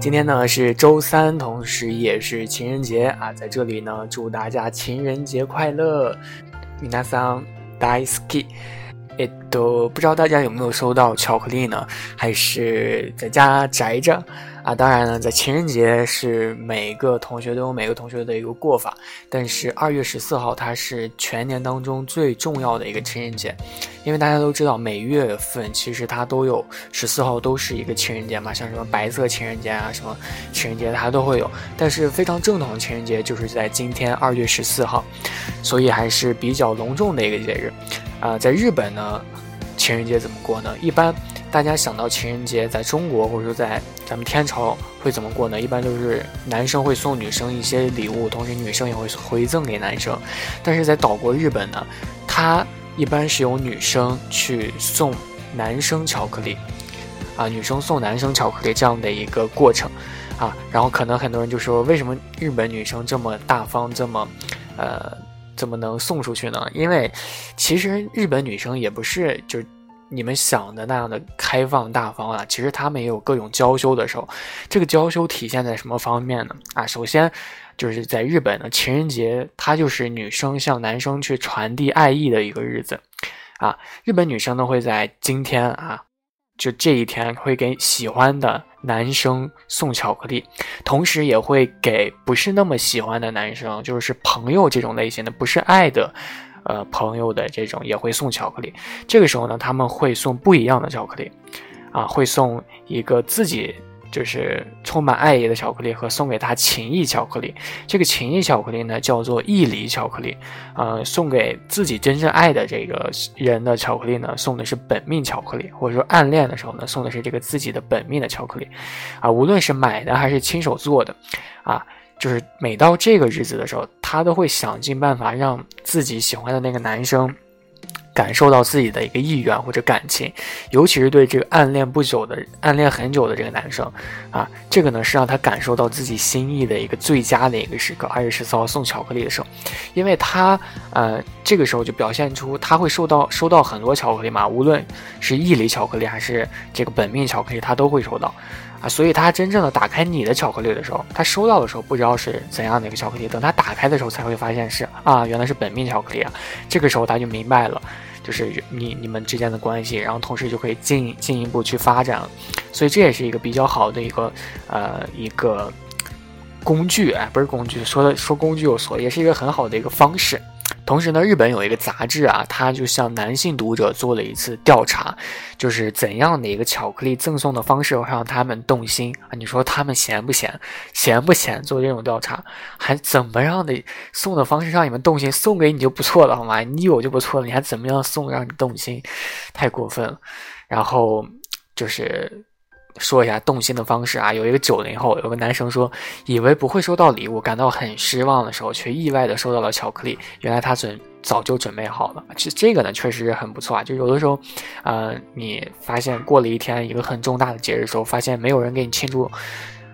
今天呢是周三，同时也是情人节啊，在这里呢祝大家情人节快乐。皆さん大好き。 えっと，不知道大家有没有收到巧克力呢？还是在家宅着？啊，当然呢，在情人节是每个同学都有每个同学的一个过法，但是二月十四号它是全年当中最重要的一个情人节，因为大家都知道每月份其实它都有十四号都是一个情人节嘛，像什么白色情人节啊，什么情人节它都会有，但是非常正统的情人节就是在今天二月十四号，所以还是比较隆重的一个节日， 啊，在日本呢，情人节怎么过呢？一般。大家想到情人节，在中国或者说在咱们天朝会怎么过呢？一般都是男生会送女生一些礼物，同时女生也会回赠给男生。但是在岛国日本呢，它一般是由女生去送男生巧克力，啊，女生送男生巧克力这样的一个过程，啊，然后可能很多人就说，为什么日本女生这么大方，这么，呃，怎么能送出去呢？因为其实日本女生也不是就是。你们想的那样的开放大方啊，其实他们也有各种娇羞的时候。这个娇羞体现在什么方面呢？啊，首先就是在日本的情人节，它就是女生向男生去传递爱意的一个日子。啊，日本女生呢会在今天啊，就这一天会给喜欢的男生送巧克力，同时也会给不是那么喜欢的男生，就是朋友这种类型的，不是爱的。呃，朋友的这种也会送巧克力，这个时候呢，他们会送不一样的巧克力，啊，会送一个自己就是充满爱意的巧克力和送给他情谊巧克力。这个情谊巧克力呢，叫做义理巧克力，呃，送给自己真正爱的这个人的巧克力呢，送的是本命巧克力，或者说暗恋的时候呢，送的是这个自己的本命的巧克力，啊，无论是买的还是亲手做的，啊。就是每到这个日子的时候，他都会想尽办法让自己喜欢的那个男生感受到自己的一个意愿或者感情，尤其是对这个暗恋不久的、暗恋很久的这个男生，啊，这个呢是让他感受到自己心意的一个最佳的一个时刻。二月十四号送巧克力的时候，因为他呃这个时候就表现出他会收到收到很多巧克力嘛，无论是义理巧克力还是这个本命巧克力，他都会收到。啊，所以他真正的打开你的巧克力的时候，他收到的时候不知道是怎样的一个巧克力，等他打开的时候才会发现是啊，原来是本命巧克力啊。这个时候他就明白了，就是你你们之间的关系，然后同时就可以进进一步去发展了。所以这也是一个比较好的一个呃一个工具，哎，不是工具，说的说工具有错，也是一个很好的一个方式。同时呢，日本有一个杂志啊，它就向男性读者做了一次调查，就是怎样的一个巧克力赠送的方式会让他们动心啊？你说他们闲不闲？闲不闲？做这种调查，还怎么样的送的方式让你们动心？送给你就不错了，好吗？你有就不错了，你还怎么样送让你动心？太过分了。然后就是。说一下动心的方式啊，有一个九零后，有个男生说，以为不会收到礼物，感到很失望的时候，却意外的收到了巧克力。原来他准早就准备好了。这这个呢，确实是很不错啊。就有的时候，呃，你发现过了一天一个很重大的节日的时候，发现没有人给你庆祝，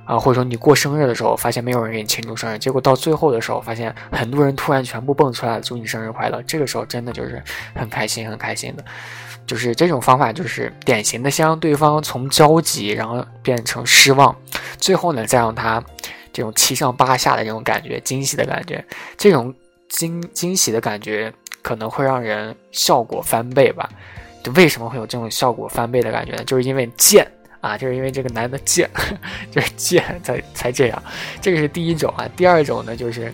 啊，或者说你过生日的时候，发现没有人给你庆祝生日，结果到最后的时候，发现很多人突然全部蹦出来了，祝你生日快乐。这个时候真的就是很开心，很开心的。就是这种方法，就是典型的先让对方从焦急，然后变成失望，最后呢，再让他这种七上八下的这种感觉，惊喜的感觉，这种惊惊喜的感觉可能会让人效果翻倍吧。就为什么会有这种效果翻倍的感觉呢？就是因为贱啊，就是因为这个男的贱，就是贱才才这样。这个是第一种啊。第二种呢，就是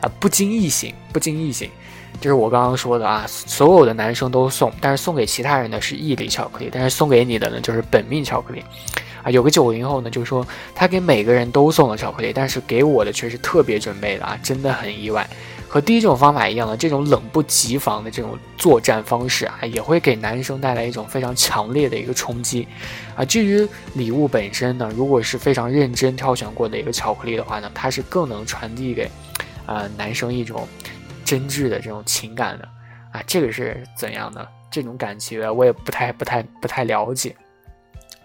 啊，不经意型，不经意型。就是我刚刚说的啊，所有的男生都送，但是送给其他人的是义理巧克力，但是送给你的呢就是本命巧克力，啊，有个九零后呢就说他给每个人都送了巧克力，但是给我的却是特别准备的啊，真的很意外。和第一种方法一样的这种冷不及防的这种作战方式啊，也会给男生带来一种非常强烈的一个冲击，啊，至于礼物本身呢，如果是非常认真挑选过的一个巧克力的话呢，它是更能传递给，呃，男生一种。真挚的这种情感的啊，这个是怎样的？这种感觉我也不太、不太、不太了解。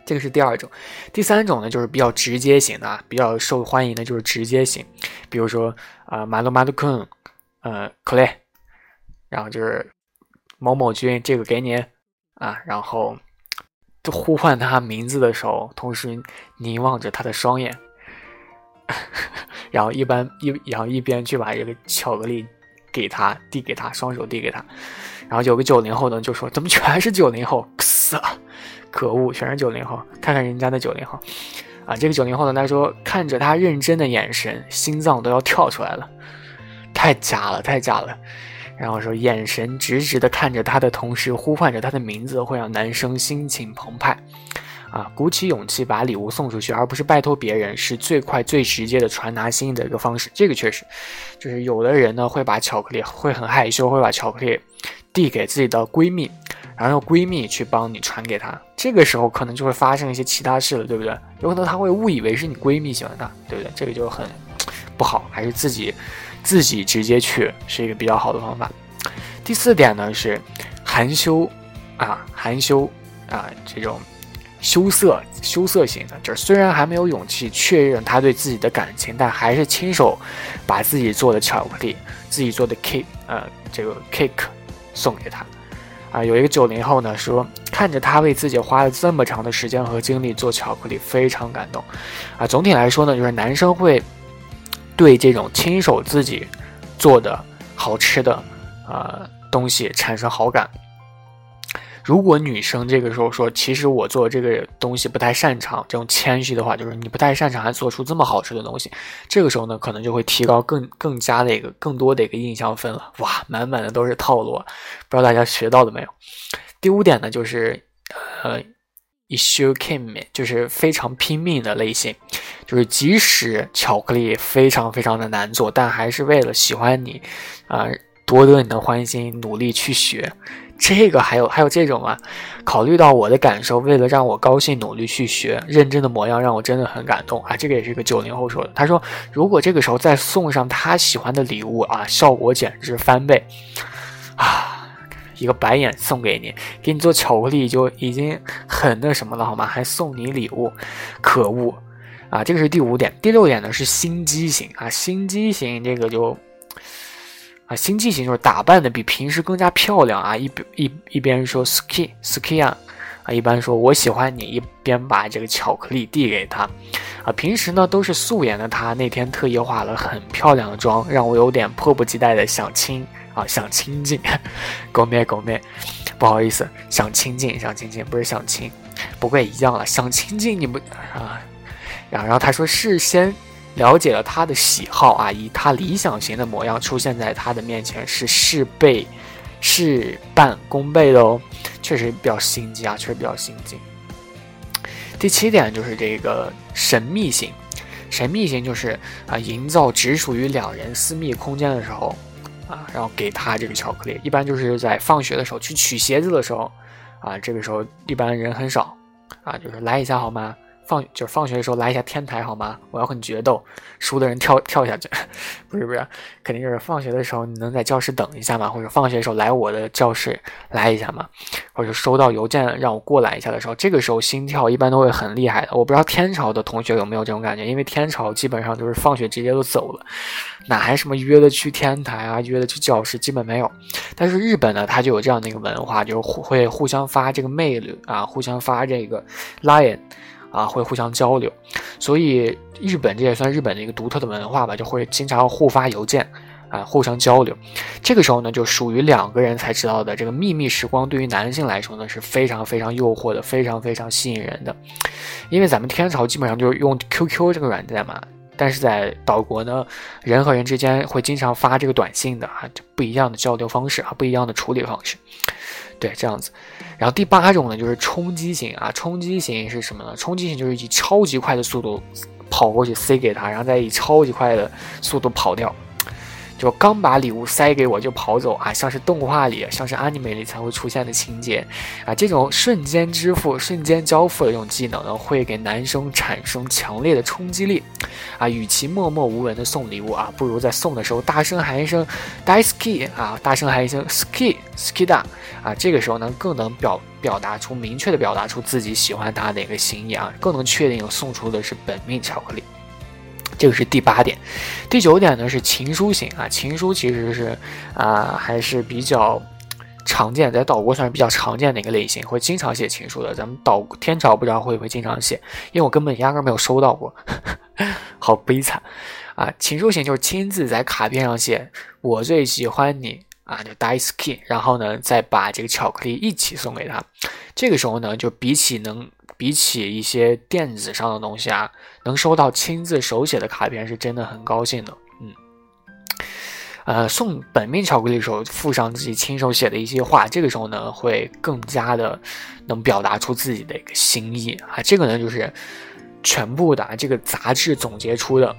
这个是第二种，第三种呢，就是比较直接型的，比较受欢迎的就是直接型，比如说啊，马鲁马鲁坤，呃，克雷，然后就是某某君，这个给你啊，然后就呼唤他名字的时候，同时凝望着他的双眼，然后一般一然后一边去把这个巧克力给他递给他，双手递给他，然后有个九零后呢就说：“怎么全是九零后？可恶，全是九零后！看看人家的九零后。”啊，这个九零后呢，他说看着他认真的眼神，心脏都要跳出来了，太假了，太假了。然后说眼神直直的看着他的同时，呼唤着他的名字，会让男生心情澎湃。啊，鼓起勇气把礼物送出去，而不是拜托别人，是最快最直接的传达心意的一个方式。这个确实，就是有的人呢会把巧克力会很害羞，会把巧克力递给自己的闺蜜。然后闺蜜去帮你传给她，这个时候可能就会发生一些其他事了，对不对？有可能她会误以为是你闺蜜喜欢她，对不对？这个就很不好，还是自己自己直接去是一个比较好的方法。第四点呢是含羞啊，含羞啊，这种羞涩羞涩型的，就是虽然还没有勇气确认他对自己的感情，但还是亲手把自己做的巧克力、自己做的 cake 呃这个 cake 送给他。啊，有一个九零后呢说，看着他为自己花了这么长的时间和精力做巧克力，非常感动。啊，总体来说呢，就是男生会对这种亲手自己做的好吃的啊东西产生好感。如果女生这个时候说，其实我做这个东西不太擅长，这种谦虚的话，就是你不太擅长，还做出这么好吃的东西，这个时候呢，可能就会提高更更加的一个更多的一个印象分了。哇，满满的都是套路，不知道大家学到了没有？第五点呢，就是呃，issue came，就是非常拼命的类型，就是即使巧克力非常非常的难做，但还是为了喜欢你，啊，夺得你的欢心，努力去学。这个还有还有这种啊，考虑到我的感受，为了让我高兴，努力去学，认真的模样让我真的很感动啊！这个也是一个九零后说的，他说如果这个时候再送上他喜欢的礼物啊，效果简直翻倍啊！一个白眼送给你，给你做巧克力就已经很那什么了好吗？还送你礼物，可恶啊！这个是第五点，第六点呢是心机型啊，心机型这个就。啊，心机型就是打扮的比平时更加漂亮啊！一边一一边说 ski ski 啊，啊，一般说我喜欢你，一边把这个巧克力递给他。啊，平时呢都是素颜的他，那天特意化了很漂亮的妆，让我有点迫不及待的想亲啊，想亲近。狗妹狗妹，不好意思，想亲近想亲近，不是想亲，不过也一样了，想亲近你不啊？然后他说事先。了解了他的喜好啊，以他理想型的模样出现在他的面前是事倍事半功倍的哦，确实比较心机啊，确实比较心机。第七点就是这个神秘型，神秘型就是啊，营造只属于两人私密空间的时候啊，然后给他这个巧克力，一般就是在放学的时候去取鞋子的时候啊，这个时候一般人很少啊，就是来一下好吗？放就是放学的时候来一下天台好吗？我要和你决斗，输的人跳跳下去。不是不是，肯定就是放学的时候你能在教室等一下吗？或者放学的时候来我的教室来一下吗？或者收到邮件让我过来一下的时候，这个时候心跳一般都会很厉害的。我不知道天朝的同学有没有这种感觉，因为天朝基本上就是放学直接就走了，哪还什么约的去天台啊，约的去教室基本没有。但是日本呢，它就有这样的一个文化，就是互会互相发这个魅力啊，互相发这个 lion。啊，会互相交流，所以日本这也算日本的一个独特的文化吧，就会经常互发邮件，啊，互相交流。这个时候呢，就属于两个人才知道的这个秘密时光，对于男性来说呢，是非常非常诱惑的，非常非常吸引人的。因为咱们天朝基本上就是用 QQ 这个软件嘛，但是在岛国呢，人和人之间会经常发这个短信的啊，就不一样的交流方式啊，不一样的处理方式。对，这样子。然后第八种呢，就是冲击型啊。冲击型是什么呢？冲击型就是以超级快的速度跑过去塞给他，然后再以超级快的速度跑掉。就刚把礼物塞给我就跑走啊，像是动画里，像是 anime 里才会出现的情节啊。这种瞬间支付、瞬间交付的这种技能呢，会给男生产生强烈的冲击力啊。与其默默无闻的送礼物啊，不如在送的时候大声喊一声 “daiski” 啊，大声喊一声 “ski skida” 啊。这个时候呢，更能表表达出明确的表达出自己喜欢他的一个心意啊，更能确定送出的是本命巧克力。这个是第八点，第九点呢是情书型啊，情书其实是啊还是比较常见，在岛国算是比较常见的一个类型，会经常写情书的。咱们岛天朝不知道会不会经常写，因为我根本压根没有收到过，好悲惨啊！情书型就是亲自在卡片上写“我最喜欢你”啊，就 dice key，然后呢再把这个巧克力一起送给他。这个时候呢，就比起能比起一些电子上的东西啊，能收到亲自手写的卡片是真的很高兴的。嗯呃，送本命巧克力的时候附上自己亲手写的一些话，这个时候呢会更加的能表达出自己的一个心意啊。这个呢就是全部的这个杂志总结出的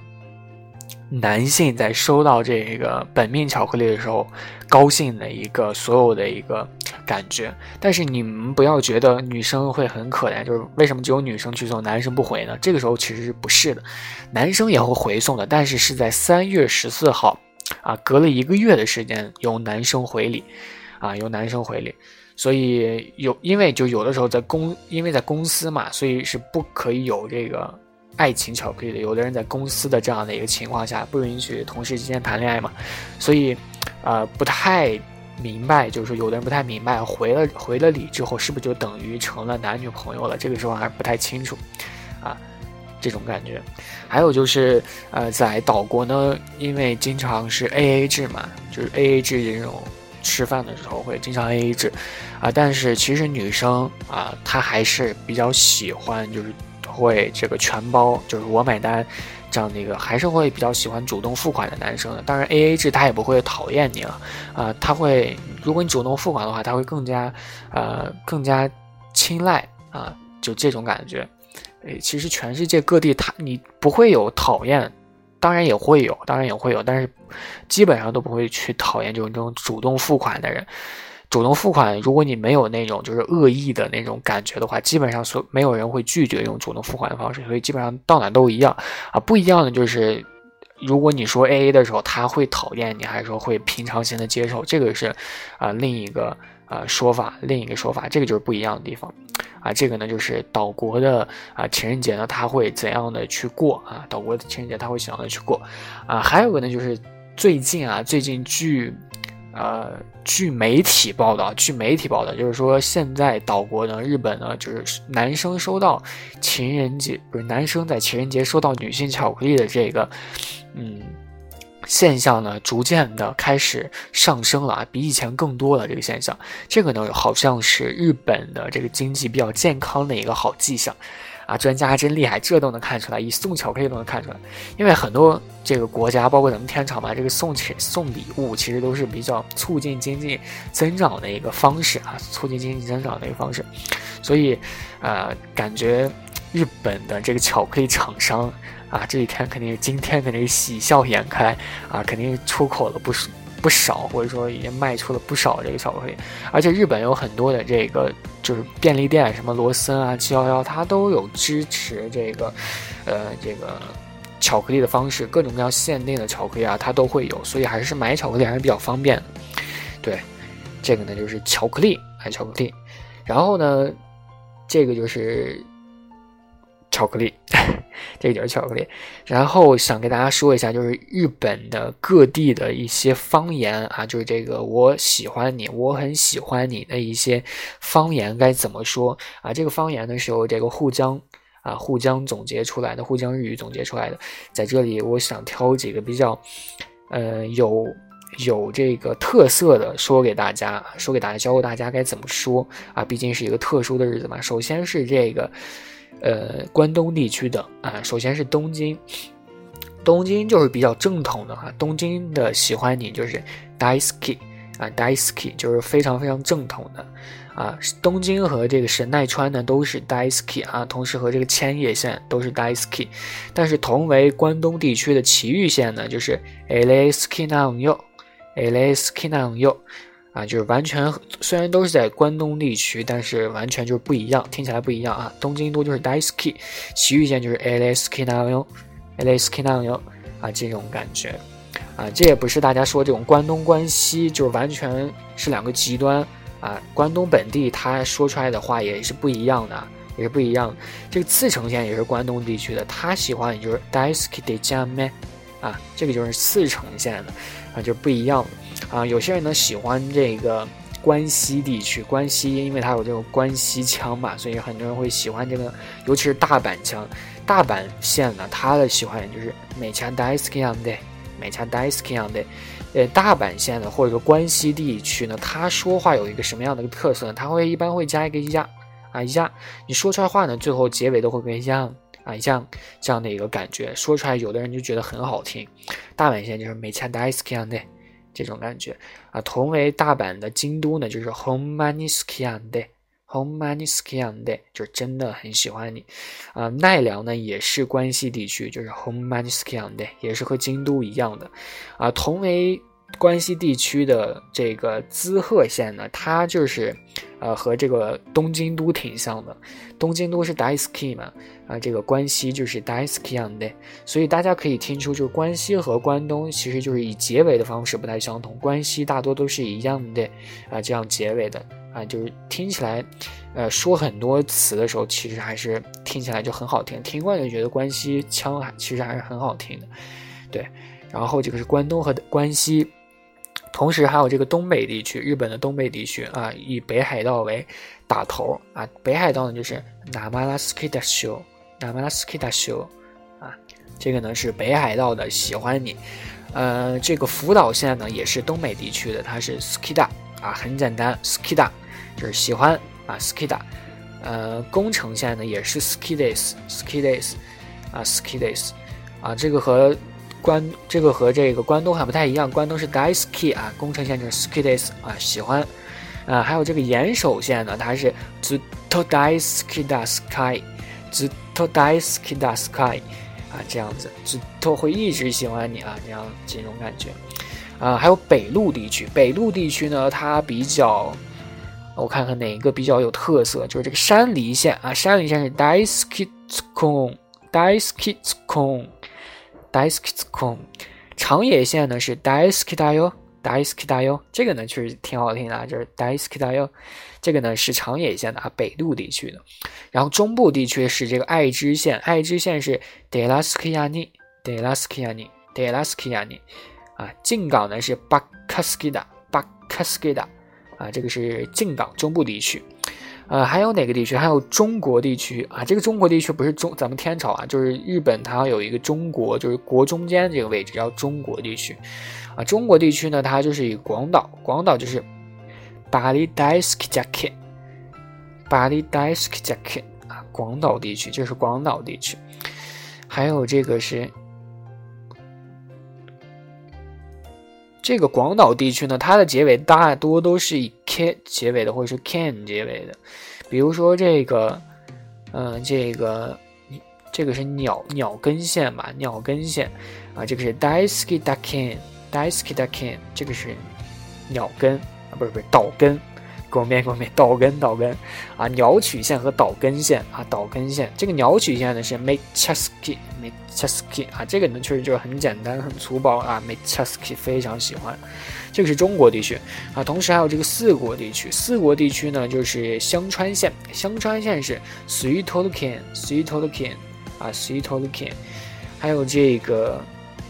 男性在收到这个本命巧克力的时候高兴的一个所有的一个感觉。但是你们不要觉得女生会很可怜，就是为什么只有女生去送，男生不回呢？这个时候其实是不是的，男生也会回送的，但是是在三月十四号。啊，隔了一个月的时间，由男生回礼，啊，由男生回礼，所以有，因为就有的时候在公，因为在公司嘛，所以是不可以有这个爱情巧克力的。有的人在公司的这样的一个情况下，不允许同事之间谈恋爱嘛，所以，呃，不太明白，就是有的人不太明白，回了回了礼之后，是不是就等于成了男女朋友了？这个时候还不太清楚，啊。这种感觉，还有就是，呃，在岛国呢，因为经常是 A A 制嘛，就是 A A 制这种吃饭的时候会经常 A A 制，啊，但是其实女生啊，她还是比较喜欢，就是会这个全包，就是我买单，这样的一个，还是会比较喜欢主动付款的男生的。当然 A A 制他也不会讨厌你了，啊，他会，如果你主动付款的话，他会更加，呃，更加青睐啊，就这种感觉。诶，其实全世界各地，他你不会有讨厌，当然也会有，当然也会有，但是基本上都不会去讨厌这种这种主动付款的人。主动付款，如果你没有那种就是恶意的那种感觉的话，基本上所没有人会拒绝用主动付款的方式，所以基本上到哪都一样啊。不一样的就是，如果你说 A A 的时候，他会讨厌你，还是说会平常心的接受，这个是啊另一个啊说法，另一个说法，这个就是不一样的地方。啊，这个呢就是岛国的啊情人节呢，他会怎样的去过啊？岛国的情人节他会怎样的去过啊？还有个呢就是最近啊，最近据呃据媒体报道，据媒体报道就是说现在岛国呢，日本呢就是男生收到情人节不是男生在情人节收到女性巧克力的这个嗯。现象呢，逐渐的开始上升了啊，比以前更多了。这个现象，这个呢，好像是日本的这个经济比较健康的一个好迹象，啊，专家真厉害，这都能看出来，以送巧克力都能看出来。因为很多这个国家，包括咱们天朝嘛，这个送钱送礼物，其实都是比较促进经济增长的一个方式啊，促进经济增长的一个方式。所以，呃，感觉日本的这个巧克力厂商。啊，这几天肯定今天肯定喜笑颜开啊，肯定出口了不少不少，或者说已经卖出了不少这个巧克力。而且日本有很多的这个就是便利店，什么罗森啊、七幺幺，它都有支持这个，呃，这个巧克力的方式，各种各样限定的巧克力啊，它都会有，所以还是买巧克力还是比较方便。对，这个呢就是巧克力，买巧克力。然后呢，这个就是巧克力。这个就是巧克力，然后想给大家说一下，就是日本的各地的一些方言啊，就是这个我喜欢你，我很喜欢你的一些方言该怎么说啊？这个方言呢是由这个沪江啊沪江总结出来的，沪江日语总结出来的。在这里，我想挑几个比较呃有有这个特色的说给大家，说给大家，教大家该怎么说啊？毕竟是一个特殊的日子嘛。首先是这个。呃，关东地区的啊，首先是东京，东京就是比较正统的哈。东京的喜欢你就是 daisuki 啊，daisuki 就是非常非常正统的啊。东京和这个神奈川呢都是 daisuki 啊，同时和这个千叶县都是 daisuki，但是同为关东地区的埼玉县呢就是 alesuki nayo，alesuki nayo。啊，就是完全虽然都是在关东地区，但是完全就是不一样，听起来不一样啊。东京都就是 daisuki，埼玉县就是 a l s k n a yo，a l s k nayo 啊，这种感觉啊，这也不是大家说这种关东关西，就是完全是两个极端啊。关东本地他说出来的话也是不一样的，也是不一样。这个茨城县也是关东地区的，他喜欢也就是 dai ski de j a m 啊，这个就是茨城县的啊，就不一样。啊，有些人呢喜欢这个关西地区，关西因为它有这种关西腔嘛，所以很多人会喜欢这个，尤其是大阪腔。大阪县呢，它的喜欢就是美强 daisuke 的，美强 daisuke 的。呃，大阪县呢，或者说关西地区呢，他说话有一个什么样的一个特色呢？他会一般会加一个呀啊呀，你说出来话呢，最后结尾都会跟样啊样这样的一个感觉，说出来有的人就觉得很好听。大阪县就是美强 daisuke 的。这种感觉啊，同为大阪的京都呢，就是 home manis kyande，home manis kyande，就是真的很喜欢你啊。奈良呢也是关西地区，就是 home manis kyande，也是和京都一样的啊。同为关西地区的这个滋贺县呢，它就是。呃，和这个东京都挺像的，东京都是 dai ski 嘛，啊，这个关西就是 daisukeande，所以大家可以听出，就是关西和关东其实就是以结尾的方式不太相同，关西大多都是一样的啊，这样结尾的啊，就是听起来，呃，说很多词的时候，其实还是听起来就很好听，听惯就觉得关西腔还其实还是很好听的，对，然后这个是关东和关西。同时还有这个东北地区，日本的东北地区啊，以北海道为打头啊。北海道呢就是ナマラスキダショ，ナマラスキダショ啊，这个呢是北海道的喜欢你。呃，这个福岛县呢也是东北地区的，它是 skida 啊，很简单，skida 就是喜欢啊，skida。呃，宫城县呢也是 skides，skides 啊，skides 啊，这个和。 关这个和这个关东还不太一样，关东是 Daisuki 啊，宫城县就是 skides 啊，喜欢。啊，还有这个岩手县呢，它是 zuto daisuke da sky，zuto daisuke da sky 啊，这样子，zuto 会一直喜欢你啊，这样这种感觉。啊，还有北陆地区，北陆地区呢，它比较，我看看哪一个比较有特色，就是这个山梨县啊，山梨县是 Daiski Kung，Daiski Kung daisuke kon，daisuke kon。Daisuke 长野县呢是 Daisuke dayo，Daisuke dayo，这个呢确实挺好听的，就是 Daisuke dayo，这个呢是长野县的啊，北陆地区的。然后中部地区是这个爱知县，爱知县是 Delasukya ni，Delasukya ni，Delasukya ni，啊，静冈呢是 Bakaskida，Bakaskida，啊，这个是静冈中部地区。呃，还有哪个地区？还有中国地区啊？这个中国地区不是中咱们天朝啊，就是日本，它有一个中国，就是国中间这个位置叫中国地区，啊，中国地区呢，它就是以广岛，广岛就是巴黎大斯基加克，巴黎大斯基加克啊，广岛地区就是广岛地区，还有这个是。这个广岛地区呢，它的结尾大多都是以 k 结尾的，或者是 can 结尾的。比如说这个，嗯，这个，这个是鸟鸟根线吧？鸟根线啊，这个是 d a i s k i d a k e n d a i s k i da ken，这个是鸟根啊，不是不是岛根。狗面狗面岛根岛根。啊，鸟取县和岛根县啊，岛根县这个鸟取县呢是 Mechaski Mechaski 啊，这个呢确实就是很简单很粗暴啊，Mechaski 非常喜欢。这个是中国地区。啊，同时还有这个四国地区，四国地区呢就是香川县，香川县是 Suitoken Suitoken 啊 Suitoken，还有这个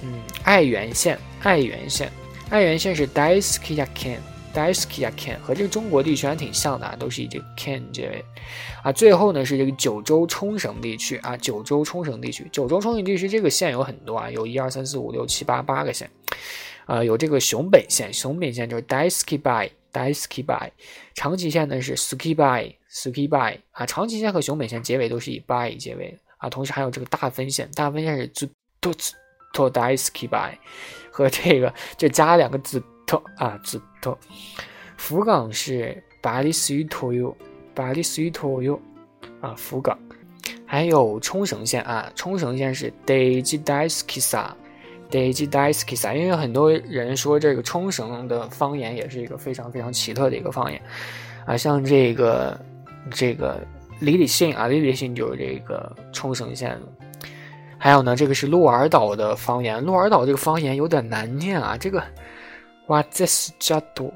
嗯爱媛县爱媛县。爱媛县是 Daisukiyaken。Daisuke Ken 和这个中国地区还挺像的啊，都是以这个 Ken 结尾啊。最后呢是这个九州冲绳地区啊，九州冲绳地区，九州冲绳地区这个县有很多啊，有一二三四五六七八八个县啊，有这个熊本县，熊本县就是 Daisuke Bai，Daisuke Bai。长崎县呢是 Suki Bai，Suki Bai 啊，长崎县和熊本县结尾都是以 Bai 结尾啊。同时还有这个大分县，大分县是 Zuto Daisuke Bai，和这个就加两个字，to。啊，字头，福冈是巴黎水托哟，巴黎水托哟，啊，福冈，还有冲绳县啊，冲绳县是 Deji Daiskisa，Deji Daiskisa，因为很多人说这个冲绳的方言也是一个非常非常奇特的一个方言。啊，像这个这个李李信啊，李李信就是这个冲绳县。的，还有呢，这个是鹿儿岛的方言，鹿儿岛这个方言有点难念啊，这个。哇，这是加多，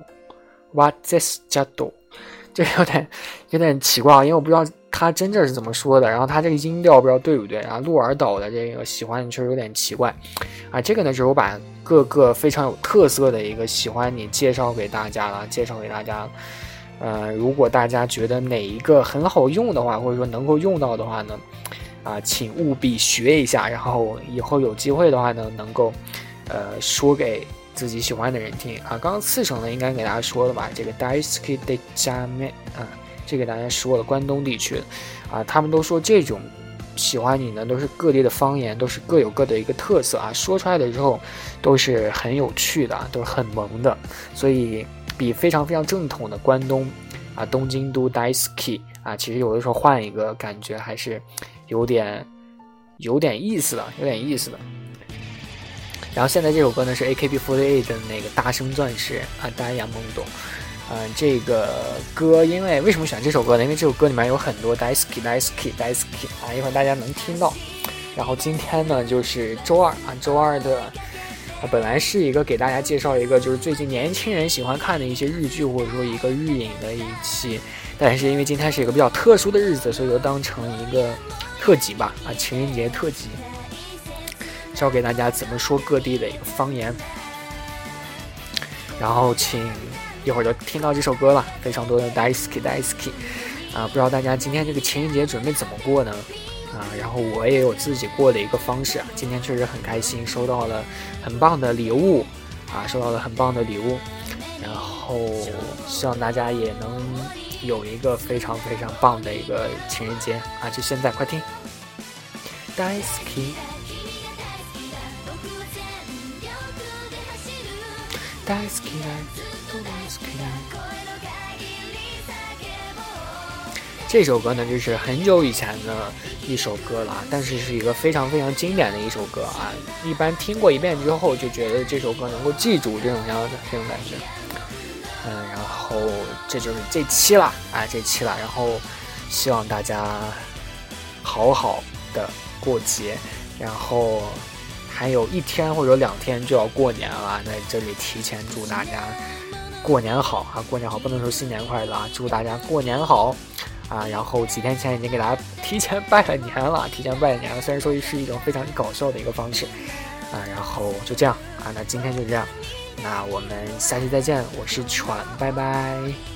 哇，这是加多，这有点有点奇怪啊，因为我不知道他真正是怎么说的，然后他这个音调不知道对不对，然后鹿儿岛的这个喜欢确实有点奇怪啊。这个呢，就是我把各个非常有特色的一个喜欢你介绍给大家了，介绍给大家。呃，如果大家觉得哪一个很好用的话，或者说能够用到的话呢，啊，请务必学一下，然后以后有机会的话呢，能够呃说给。自己喜欢的人听啊，刚刚次省呢应该给大家说了吧？这个 Daisuke de Jame 啊，这个大家说了，关东地区的啊，他们都说这种喜欢你呢，都是各地的方言，都是各有各的一个特色啊，说出来的时候都是很有趣的啊，都是很萌的，所以比非常非常正统的关东啊，东京都 Daisuke 啊，其实有的时候换一个感觉还是有点有点意思的，有点意思的。然后现在这首歌呢是 AKB48 的那个大声钻石啊，大家也懵懂。嗯，这个歌因为为什么选这首歌呢？因为这首歌里面有很多 Daisuke Daisuke Daisuke 啊，一会儿大家能听到。然后今天呢就是周二啊，周二的啊本来是一个给大家介绍一个就是最近年轻人喜欢看的一些日剧或者说一个日影的一期，但是因为今天是一个比较特殊的日子，所以就当成一个特辑吧啊，情人节特辑。教给大家怎么说各地的一个方言，然后请一会儿就听到这首歌了，非常多的 Daisky Daisky 啊，不知道大家今天这个情人节准备怎么过呢？啊，然后我也有自己过的一个方式啊，今天确实很开心，收到了很棒的礼物啊，收到了很棒的礼物，然后希望大家也能有一个非常非常棒的一个情人节。啊，就现在快听。Daisky 这首歌呢，就是很久以前的一首歌了，但是是一个非常非常经典的一首歌啊！一般听过一遍之后，就觉得这首歌能够记住这种样的这种感觉。嗯，然后这就是这期了啊，这期了，然后希望大家好好的过节，然后。还有一天或者两天就要过年了，在这里提前祝大家过年好啊！过年好，不能说新年快乐啊！祝大家过年好啊！然后几天前已经给大家提前拜了年了，提前拜年了。虽然说是一种非常搞笑的一个方式啊，然后就这样啊，那今天就这样，那我们下期再见，我是犬，拜拜。